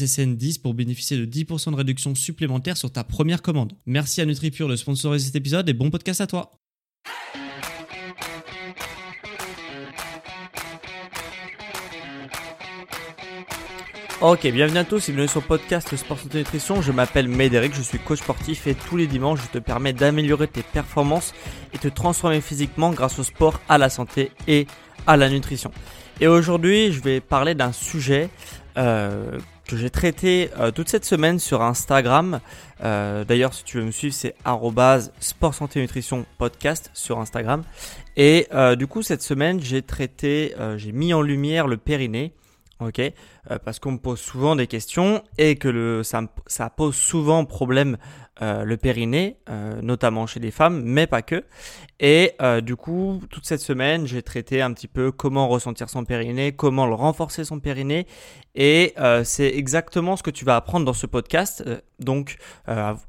SSN10 pour bénéficier de 10% de réduction supplémentaire sur ta première commande. Merci à NutriPure de sponsoriser cet épisode et bon podcast à toi. Ok, bienvenue à tous et bienvenue sur le podcast Sport Santé Nutrition. Je m'appelle Médéric, je suis coach sportif et tous les dimanches je te permets d'améliorer tes performances et te transformer physiquement grâce au sport, à la santé et à la nutrition. Et aujourd'hui, je vais parler d'un sujet euh, que j'ai traité euh, toute cette semaine sur Instagram. Euh, d'ailleurs, si tu veux me suivre, c'est sport santé nutrition podcast sur Instagram. Et du coup, cette semaine, j'ai traité, j'ai mis en lumière le périnée ok euh, Parce qu'on me pose souvent des questions et que le, ça, ça pose souvent problème euh, le périnée, euh, notamment chez les femmes, mais pas que. Et du coup, toute cette semaine, j'ai traité un petit peu comment ressentir son périnée, comment le renforcer son périnée. Et c'est exactement ce que tu vas apprendre dans ce podcast. donc,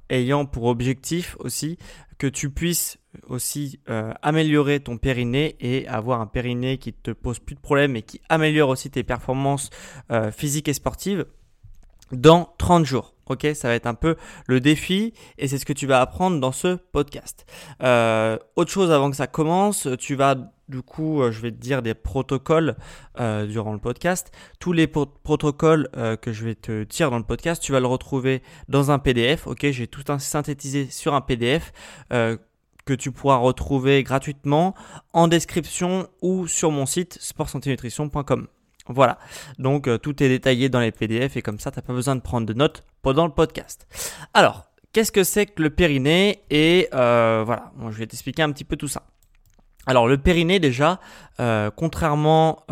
ayant pour objectif aussi que tu puisses aussi euh, améliorer ton périnée et avoir un périnée qui te pose plus de problèmes et qui améliore aussi tes performances euh, physiques et sportives dans 30 jours. Ok, ça va être un peu le défi et c'est ce que tu vas apprendre dans ce podcast. Euh, autre chose avant que ça commence, tu vas du coup, je vais te dire des protocoles durant le podcast. Tous les protocoles que je vais te dire dans le podcast, tu vas le retrouver dans un PDF. Ok, j'ai tout synthétisé sur un PDF que tu pourras retrouver gratuitement en description ou sur mon site sportsanténutrition.com. Voilà, donc euh, tout est détaillé dans les PDF et comme ça, tu n'as pas besoin de prendre de notes pendant le podcast. Alors, qu'est-ce que c'est que le périnée Et euh, voilà, je vais t'expliquer un petit peu tout ça. Alors le périnée déjà, euh, contrairement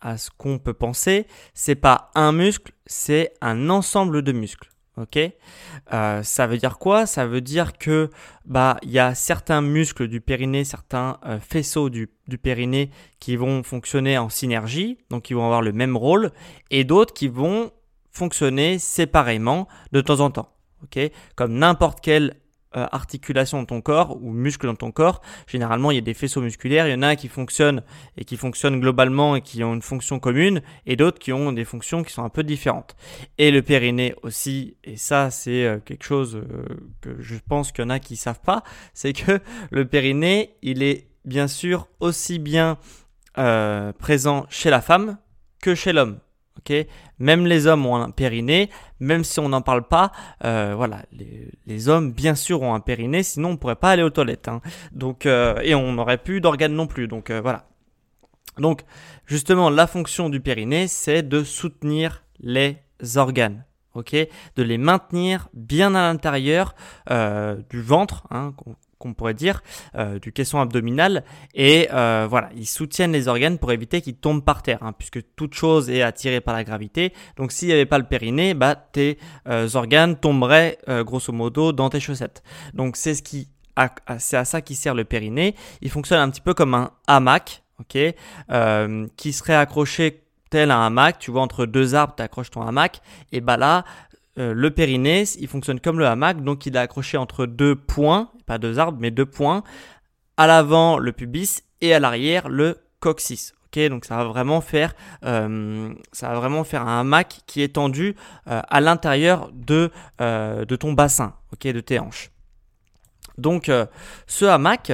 à ce qu'on peut penser, c'est pas un muscle, c'est un ensemble de muscles. Ok, euh, ça veut dire quoi? Ça veut dire que bah il y a certains muscles du périnée, certains euh, faisceaux du, du, périnée qui vont fonctionner en synergie, donc qui vont avoir le même rôle, et d'autres qui vont fonctionner séparément de temps en temps. Ok, comme n'importe quel euh, articulation dans ton corps ou muscle dans ton corps, généralement il y a des faisceaux musculaires, il y en a qui fonctionnent et qui fonctionnent globalement et qui ont une fonction commune et d'autres qui ont des fonctions qui sont un peu différentes. Et le périnée aussi, et ça c'est euh, quelque chose euh, que je pense qu'il y en a qui savent pas, c'est que le périnée, il est bien sûr aussi bien présent chez la femme que chez l'homme. Même les hommes ont un périnée, même si on n'en parle pas, euh, voilà, les, hommes bien sûr ont un périnée, sinon on pourrait pas aller aux toilettes. Hein. Donc euh, et on n'aurait plus d'organes non plus. Donc euh, voilà. Donc justement, la fonction du périnée, c'est de soutenir les organes. ok? De les maintenir bien à l'intérieur du ventre, hein, qu'on pourrait dire, euh, du caisson abdominal. Et euh, voilà, ils soutiennent les organes pour éviter qu'ils tombent par terre, hein, puisque toute chose est attirée par la gravité. Donc s'il n'y avait pas le périnée, bah, tes euh, organes tomberaient grosso modo dans tes chaussettes. Donc c'est ce qui c'est à ça qui sert le périnée. Il fonctionne un petit peu comme un hamac, ok, qui serait accroché tel un hamac. Tu vois entre deux arbres, tu accroches ton hamac. Et bah là, euh, le périnée, il fonctionne comme le hamac, donc il est accroché entre deux points, pas deux arbres, mais deux points. À l'avant, le pubis et à l'arrière, le coccyx. Donc ça va vraiment faire, euh, ça va vraiment faire un hamac qui est tendu euh, à l'intérieur de, ton bassin, de tes hanches. Donc ce hamac,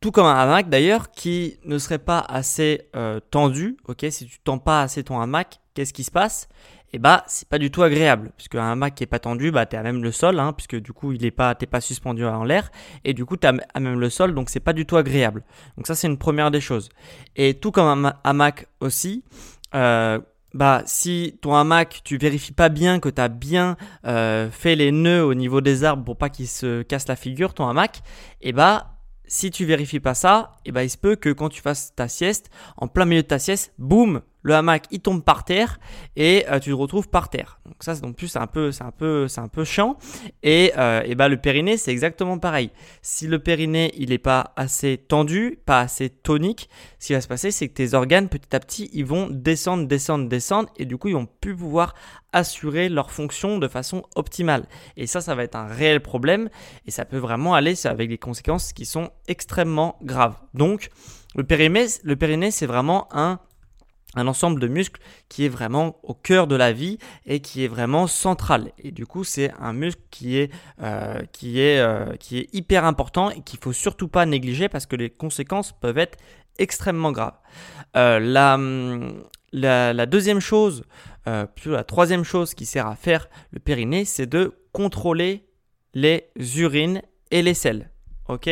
tout comme un hamac d'ailleurs, qui ne serait pas assez tendu, si tu tends pas assez ton hamac, qu'est-ce qui se passe? Eh bah, c'est pas du tout agréable, puisque un hamac qui est pas tendu, bah, es à même le sol, hein, puisque du coup, il est pas, t'es pas suspendu en l'air, et du coup, tu à même le sol, donc c'est pas du tout agréable. Donc ça, c'est une première des choses. Et tout comme un hamac aussi, euh, bah, si ton hamac, tu vérifies pas bien que tu as bien euh, fait les nœuds au niveau des arbres pour pas qu'il se casse la figure, ton hamac, et eh bah, si tu vérifies pas ça, et eh bah, il se peut que quand tu fasses ta sieste, en plein milieu de ta sieste, boum, le hamac il tombe par terre et euh, tu te retrouves par terre. Donc ça, donc plus c'est un peu, c'est un peu, c'est un peu chiant. Et, euh, et bah le périnée c'est exactement pareil. Si le périnée il n'est pas assez tendu, pas assez tonique, ce qui va se passer c'est que tes organes petit à petit ils vont descendre, descendre, descendre et du coup ils vont plus pouvoir assurer leur fonction de façon optimale. Et ça, ça va être un réel problème et ça peut vraiment aller avec des conséquences qui sont extrêmement graves. Donc le périnée, le périnée c'est vraiment un un ensemble de muscles qui est vraiment au cœur de la vie et qui est vraiment central. Et du coup, c'est un muscle qui est, euh, qui est, euh, qui est hyper important et qu'il faut surtout pas négliger parce que les conséquences peuvent être extrêmement graves. Euh, la, la, deuxième chose, plutôt la troisième chose qui sert à faire le périnée, c'est de contrôler les urines et les selles. Ok?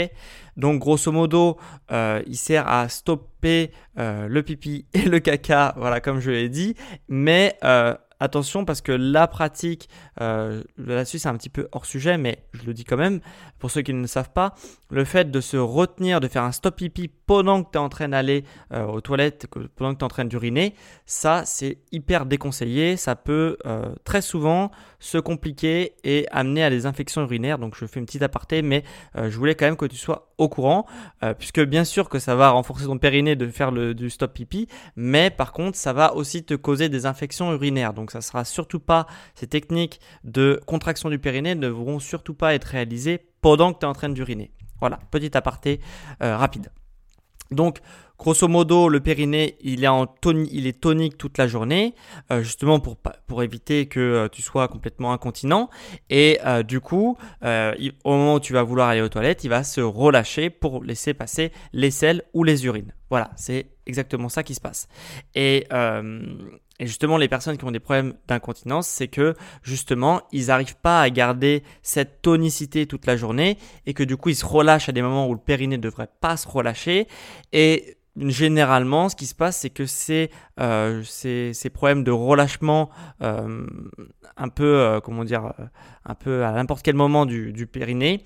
Donc grosso modo, euh, il sert à stopper euh, le pipi et le caca, voilà comme je l'ai dit. Mais euh, attention parce que la pratique, là-dessus c'est un petit peu hors sujet, mais je le dis quand même, pour ceux qui ne le savent pas, le fait de se retenir, de faire un stop pipi pendant que tu es en train d'aller euh, aux toilettes, pendant que tu es en train d'uriner, ça c'est hyper déconseillé, ça peut euh, très souvent se compliquer et amener à des infections urinaires, donc je fais une petite aparté, mais je voulais quand même que tu sois au courant, puisque bien sûr que ça va renforcer ton périnée de faire du stop pipi, mais par contre ça va aussi te causer des infections urinaires, donc ça sera surtout pas ces techniques de contraction du périnée ne devront surtout pas être réalisées pendant que tu es en train d'uriner. Voilà, petit aparté euh, rapide. Donc, grosso modo, le périnée, il est, en il est tonique toute la journée, euh, justement pour, éviter que euh, tu sois complètement incontinent. Et du coup, au moment où tu vas vouloir aller aux toilettes, il va se relâcher pour laisser passer les selles ou les urines. Voilà, c'est exactement ça qui se passe. Et justement, les personnes qui ont des problèmes d'incontinence, c'est que justement, ils n'arrivent pas à garder cette tonicité toute la journée et que du coup, ils se relâchent à des moments où le périnée ne devrait pas se relâcher. Et généralement, ce qui se passe, c'est que ces, euh, ces, problèmes de relâchement euh, un peu, euh, comment dire, un peu à n'importe quel moment du, du périnée,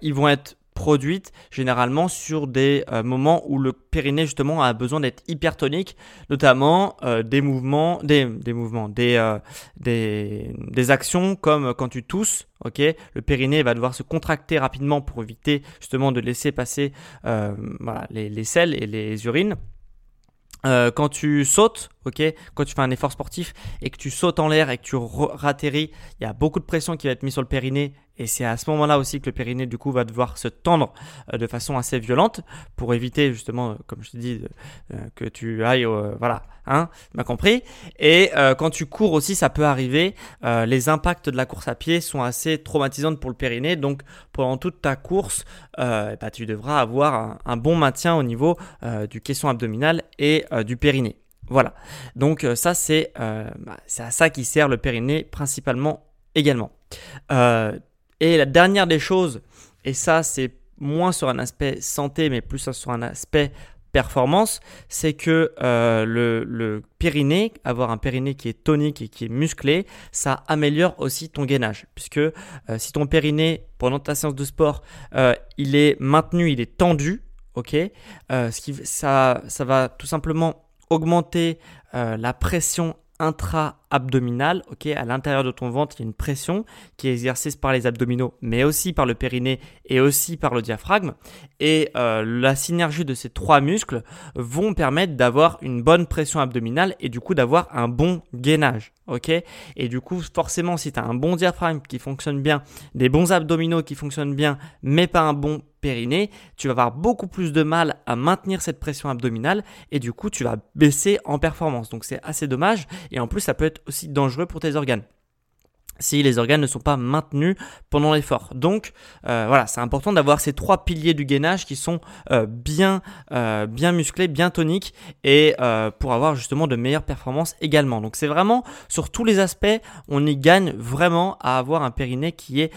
ils vont être produite généralement sur des euh, moments où le périnée justement a besoin d'être hypertonique, notamment euh, des mouvements, des, des mouvements, des, euh, des, des, actions comme quand tu tousses, ok, le périnée va devoir se contracter rapidement pour éviter justement de laisser passer voilà, les, les selles et les urines. quand tu sautes, ok, quand tu fais un effort sportif et que tu sautes en l'air et que tu ratterris, il y a beaucoup de pression qui va être mise sur le périnée et c'est à ce moment-là aussi que le périnée du coup va devoir se tendre euh, de façon assez violente pour éviter justement, euh, comme je te dis, euh, que tu ailles, voilà, hein, m'as compris. Et quand tu cours aussi, ça peut arriver. les impacts de la course à pied sont assez traumatisants pour le périnée, donc pendant toute ta course, bah, tu devras avoir un, bon maintien au niveau du caisson abdominal et du périnée. Voilà. Donc ça c'est bah, à ça qui sert le périnée principalement également. Et la dernière des choses, et ça c'est moins sur un aspect santé, mais plus sur un aspect performance, c'est que euh, le, périnée, avoir un périnée qui est tonique et qui est musclé, ça améliore aussi ton gainage. Puisque euh, si ton périnée, pendant ta séance de sport, euh, il est maintenu, il est tendu, ok, ce qui, ça, ça va tout simplement augmenter la pression intra-abdominale, ok, à l'intérieur de ton ventre, il y a une pression qui est exercée par les abdominaux, mais aussi par le périnée et aussi par le diaphragme. Et euh, la synergie de ces trois muscles vont permettre d'avoir une bonne pression abdominale et du coup d'avoir un bon gainage, ok. Et du coup, forcément, si tu as un bon diaphragme qui fonctionne bien, des bons abdominaux qui fonctionnent bien, mais pas un bon périnée, tu vas avoir beaucoup plus de mal à maintenir cette pression abdominale et du coup tu vas baisser en performance. Donc c'est assez dommage et en plus ça peut être aussi dangereux pour tes organes. Si les organes ne sont pas maintenus pendant l'effort. Donc euh, voilà, c'est important d'avoir ces trois piliers du gainage qui sont euh, bien, euh, bien musclés, bien toniques et pour avoir justement de meilleures performances également. Donc c'est vraiment sur tous les aspects, on y gagne vraiment à avoir un périnée qui est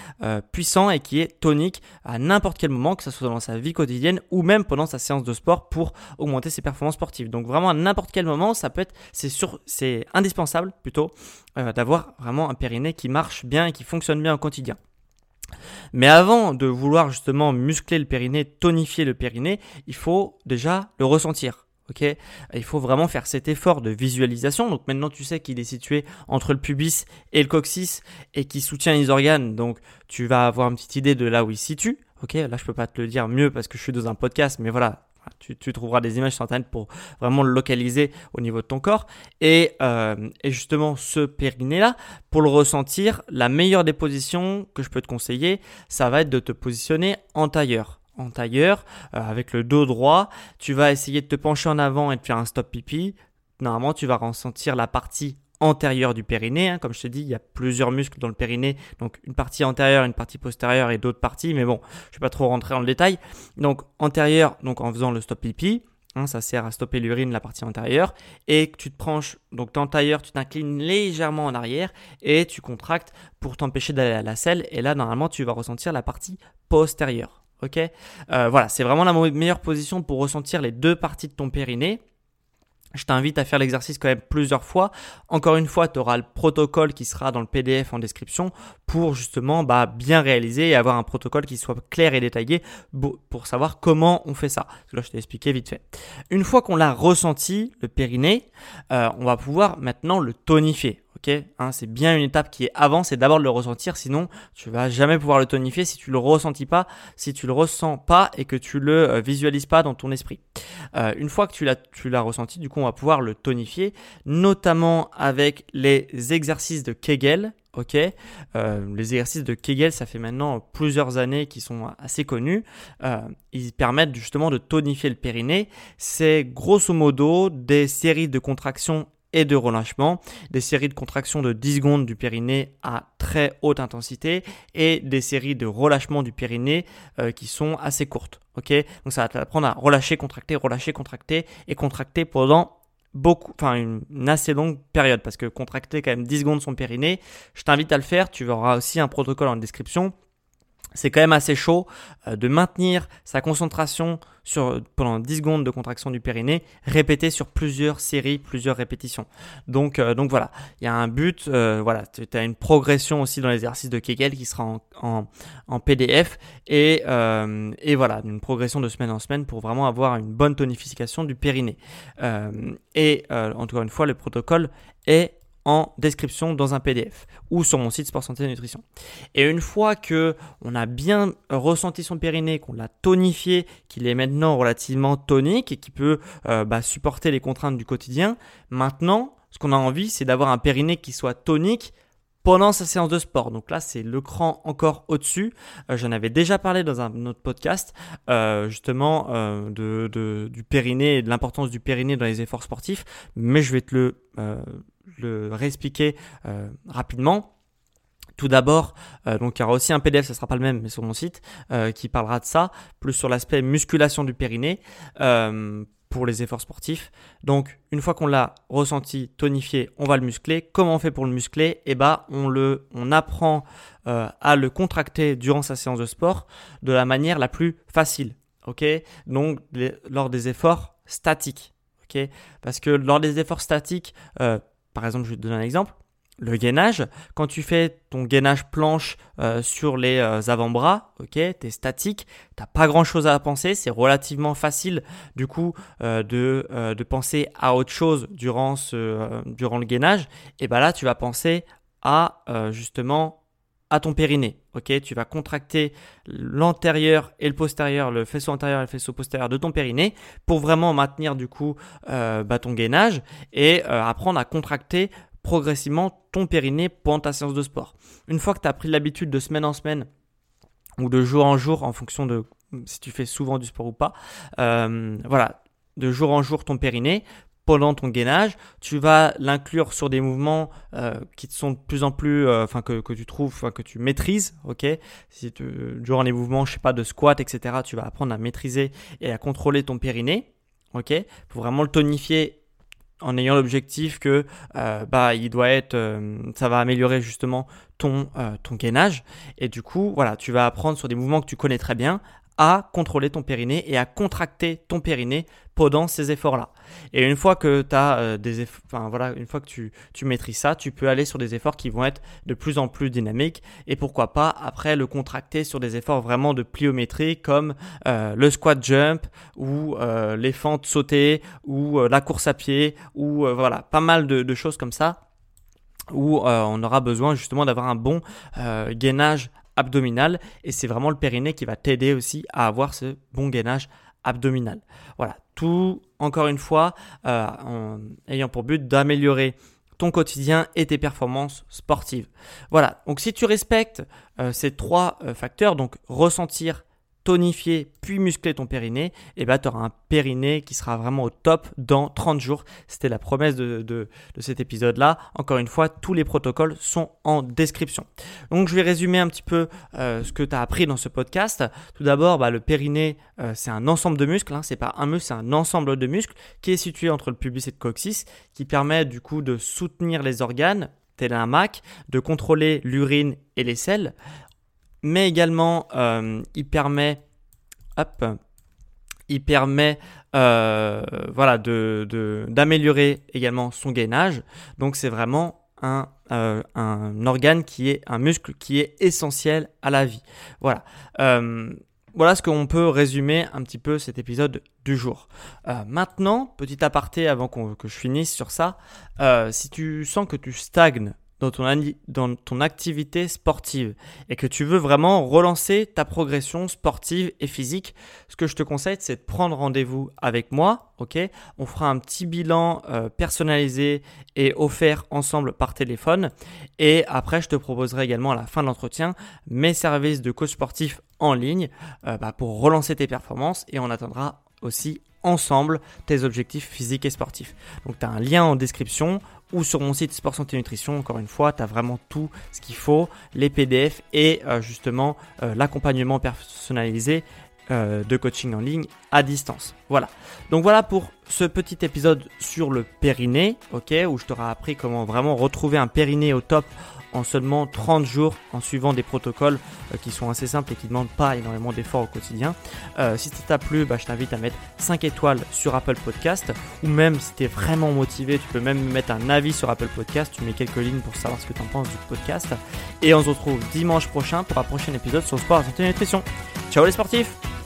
puissant et qui est tonique à n'importe quel moment, que ce soit dans sa vie quotidienne ou même pendant sa séance de sport pour augmenter ses performances sportives. Donc vraiment à n'importe quel moment, ça peut être, c'est c'est indispensable plutôt d'avoir vraiment un périnée qui marche bien et qui fonctionne bien au quotidien. Mais avant de vouloir justement muscler le périnée, tonifier le périnée, il faut déjà le ressentir. il faut vraiment faire cet effort de visualisation. Donc maintenant tu sais qu'il est situé entre le pubis et le coccyx et qui soutient les organes. Donc tu vas avoir une petite idée de là où il se situe. Ok, là je peux pas te le dire mieux parce que je suis dans un podcast, mais voilà, tu, trouveras des images sur Internet pour vraiment le localiser au niveau de ton corps. Et, euh, et justement, ce périnée-là, pour le ressentir, la meilleure des positions que je peux te conseiller, ça va être de te positionner en tailleur. En tailleur, euh, avec le dos droit, tu vas essayer de te pencher en avant et de faire un stop pipi. Normalement, tu vas ressentir la partie antérieure du périnée. Hein. Comme je te dis, il y a plusieurs muscles dans le périnée, donc une partie antérieure, une partie postérieure et d'autres parties. Mais bon, je vais pas trop rentrer dans le détail. Donc antérieure, donc en faisant le stop pipi. Hein, ça sert à stopper l'urine, la partie antérieure, et tu te penches, donc tailleur, tu t'inclines légèrement en arrière et tu contractes pour t'empêcher d'aller à la selle. Et là, normalement, tu vas ressentir la partie postérieure. Ok, euh, voilà, c'est vraiment la meilleure position pour ressentir les deux parties de ton périnée. Je t'invite à faire l'exercice quand même plusieurs fois. Encore une fois, tu auras le protocole qui sera dans le PDF en description pour justement bah, bien réaliser et avoir un protocole qui soit clair et détaillé pour savoir comment on fait ça. là, je t'ai expliqué vite fait. Une fois qu'on l'a ressenti, le périnée, euh, on va pouvoir maintenant le tonifier. Hein, c'est bien une étape qui est avant, c'est d'abord de le ressentir, sinon tu vas jamais pouvoir le tonifier si tu le ressentis pas, si tu le ressens pas et que tu le euh, visualises pas dans ton esprit. Euh, une fois que tu l'as, ressenti, du coup on va pouvoir le tonifier, notamment avec les exercices de Kegel. Euh, les exercices de Kegel, ça fait maintenant plusieurs années qu'ils sont assez connus. ils permettent justement de tonifier le périnée. C'est grosso modo des séries de contractions et de relâchement, des séries de contractions de 10 secondes du périnée à très haute intensité et des séries de relâchement du périnée euh, qui sont assez courtes. Ok, donc ça va t'apprendre à relâcher, contracter, relâcher, contracter et contracter pendant beaucoup, enfin une, assez longue période parce que contracter quand même 10 secondes son périnée, je t'invite à le faire. Tu verras aussi un protocole en description c'est quand même assez chaud euh, de maintenir sa concentration pendant 10 secondes de contraction du périnée, répété sur plusieurs séries, plusieurs répétitions. Donc, euh, donc voilà, il y a un but, euh, voilà, tu as une progression aussi dans l'exercice de Kegel qui sera en, en, PDF et, et voilà, une progression de semaine en semaine pour vraiment avoir une bonne tonification du périnée. et encore une fois, le protocole est en description dans un PDF ou sur mon site Sport Santé Nutrition. Et une fois que on a bien ressenti son périnée, qu'on l'a tonifié, qu'il est maintenant relativement tonique et qui peut euh, bah, supporter les contraintes du quotidien, maintenant, ce qu'on a envie, c'est d'avoir un périnée qui soit tonique pendant sa séance de sport. Donc là, c'est le cran encore au-dessus. Euh, j'en avais déjà parlé dans un autre podcast, euh, justement, du périnée et de l'importance du périnée dans les efforts sportifs, mais je vais te le le réexpliquer euh, rapidement. Tout d'abord, euh, donc il y aura aussi un PDF, ce sera pas le même, mais sur mon site, euh, qui parlera de ça, plus sur l'aspect musculation du périnée pour les efforts sportifs. Donc une fois qu'on l'a ressenti, tonifié, on va le muscler. Comment on fait pour le muscler? Eh ben, on le, on apprend à le contracter durant sa séance de sport de la manière la plus facile. Ok? Donc lors des efforts statiques. Ok? Parce que lors des efforts statiques, par exemple, je vais te donner un exemple. Le gainage, quand tu fais ton gainage planche euh, sur les euh, avant-bras, ok, tu es statique, t'as pas grand chose à penser, c'est relativement facile du coup euh, de, penser à autre chose durant le gainage, et ben là tu vas penser à justement à ton périnée. Ok, tu vas contracter l'antérieur et le postérieur, le faisceau antérieur et le faisceau postérieur de ton périnée pour vraiment maintenir du coup euh, bah, ton gainage et euh, apprendre à contracter progressivement ton périnée pendant ta séance de sport. Une fois que tu as pris l'habitude de semaine en semaine ou de jour en jour en fonction de si tu fais souvent du sport ou pas, euh, voilà, de jour en jour ton périnée, pendant ton gainage. Tu vas l'inclure sur des mouvements euh, qui te sont de plus en plus, euh, enfin que, que, tu trouves, que tu maîtrises, ok? Si tu, durant les mouvements, je sais pas, de squat, etc., tu vas apprendre à maîtriser et à contrôler ton périnée, ok, pour vraiment le tonifier en ayant l'objectif que euh, bah il doit être ça va améliorer justement ton ton gainage et du coup voilà tu vas apprendre sur des mouvements que tu connais très bien à contrôler ton périnée et à contracter ton périnée pendant ces efforts-là. Et une fois que tu as euh, des enfin voilà, une fois que tu, tu maîtrises ça, tu peux aller sur des efforts qui vont être de plus en plus dynamiques et pourquoi pas après le contracter sur des efforts vraiment de pliométrie comme euh, le squat jump ou euh, les fentes sautées ou la course à pied ou voilà, pas mal de, choses comme ça où on aura besoin justement d'avoir un bon gainage abdominal et c'est vraiment le périnée qui va t'aider aussi à avoir ce bon gainage abdominal. Voilà, encore une fois euh, en ayant pour but d'améliorer ton quotidien et tes performances sportives. Voilà, donc si tu respectes euh, ces trois euh, facteurs, donc ressentir, tonifier puis muscler ton périnée, et eh ben, tu auras un périnée qui sera vraiment au top dans 30 jours. C'était la promesse de, de, cet épisode-là. Encore une fois, tous les protocoles sont en description. Donc je vais résumer un petit peu euh, ce que tu as appris dans ce podcast. Tout d'abord, bah, le périnée, euh, c'est un ensemble de muscles. Hein. C'est pas un muscle, c'est un ensemble de muscles qui est situé entre le pubis et le coccyx, qui permet du coup de soutenir les organes tel un Mac, de contrôler l'urine et les selles mais également euh, il permet, hop, il permet euh, voilà, de, d'améliorer également son gainage. Donc c'est vraiment un, euh, un, organe qui est un muscle qui est essentiel à la vie. Voilà. voilà ce qu'on peut résumer un petit peu cet épisode du jour. maintenant, petit aparté avant que je finisse sur ça, si tu sens que tu stagnes dans ton, dans ton activité sportive et que tu veux vraiment relancer ta progression sportive et physique, ce que je te conseille, c'est de prendre rendez-vous avec moi. Ok, on fera un petit bilan euh, personnalisé et offert ensemble par téléphone. Et après, je te proposerai également à la fin de l'entretien mes services de coach sportif en ligne euh, bah, pour relancer tes performances et on attendra aussi ensemble tes objectifs physiques et sportifs. Donc tu as un lien en description ou sur mon site Sport Santé Nutrition, encore une fois, tu as vraiment tout ce qu'il faut, les PDF et euh, justement euh, l'accompagnement personnalisé euh, de coaching en ligne à distance. Voilà. Donc voilà pour ce petit épisode sur le périnée, ok, où je t'aurai appris comment vraiment retrouver un périnée au top en seulement 30 jours en suivant des protocoles euh, qui sont assez simples et qui ne demandent pas énormément d'efforts au quotidien. Euh, si ça t'a plu, bah, je t'invite à mettre 5 étoiles sur Apple Podcast ou même si tu vraiment motivé, tu peux même mettre un avis sur Apple Podcast, tu mets quelques lignes pour savoir ce que tu en penses du podcast. Et on se retrouve dimanche prochain pour un prochain épisode sur le sport, santé et nutrition. Ciao les sportifs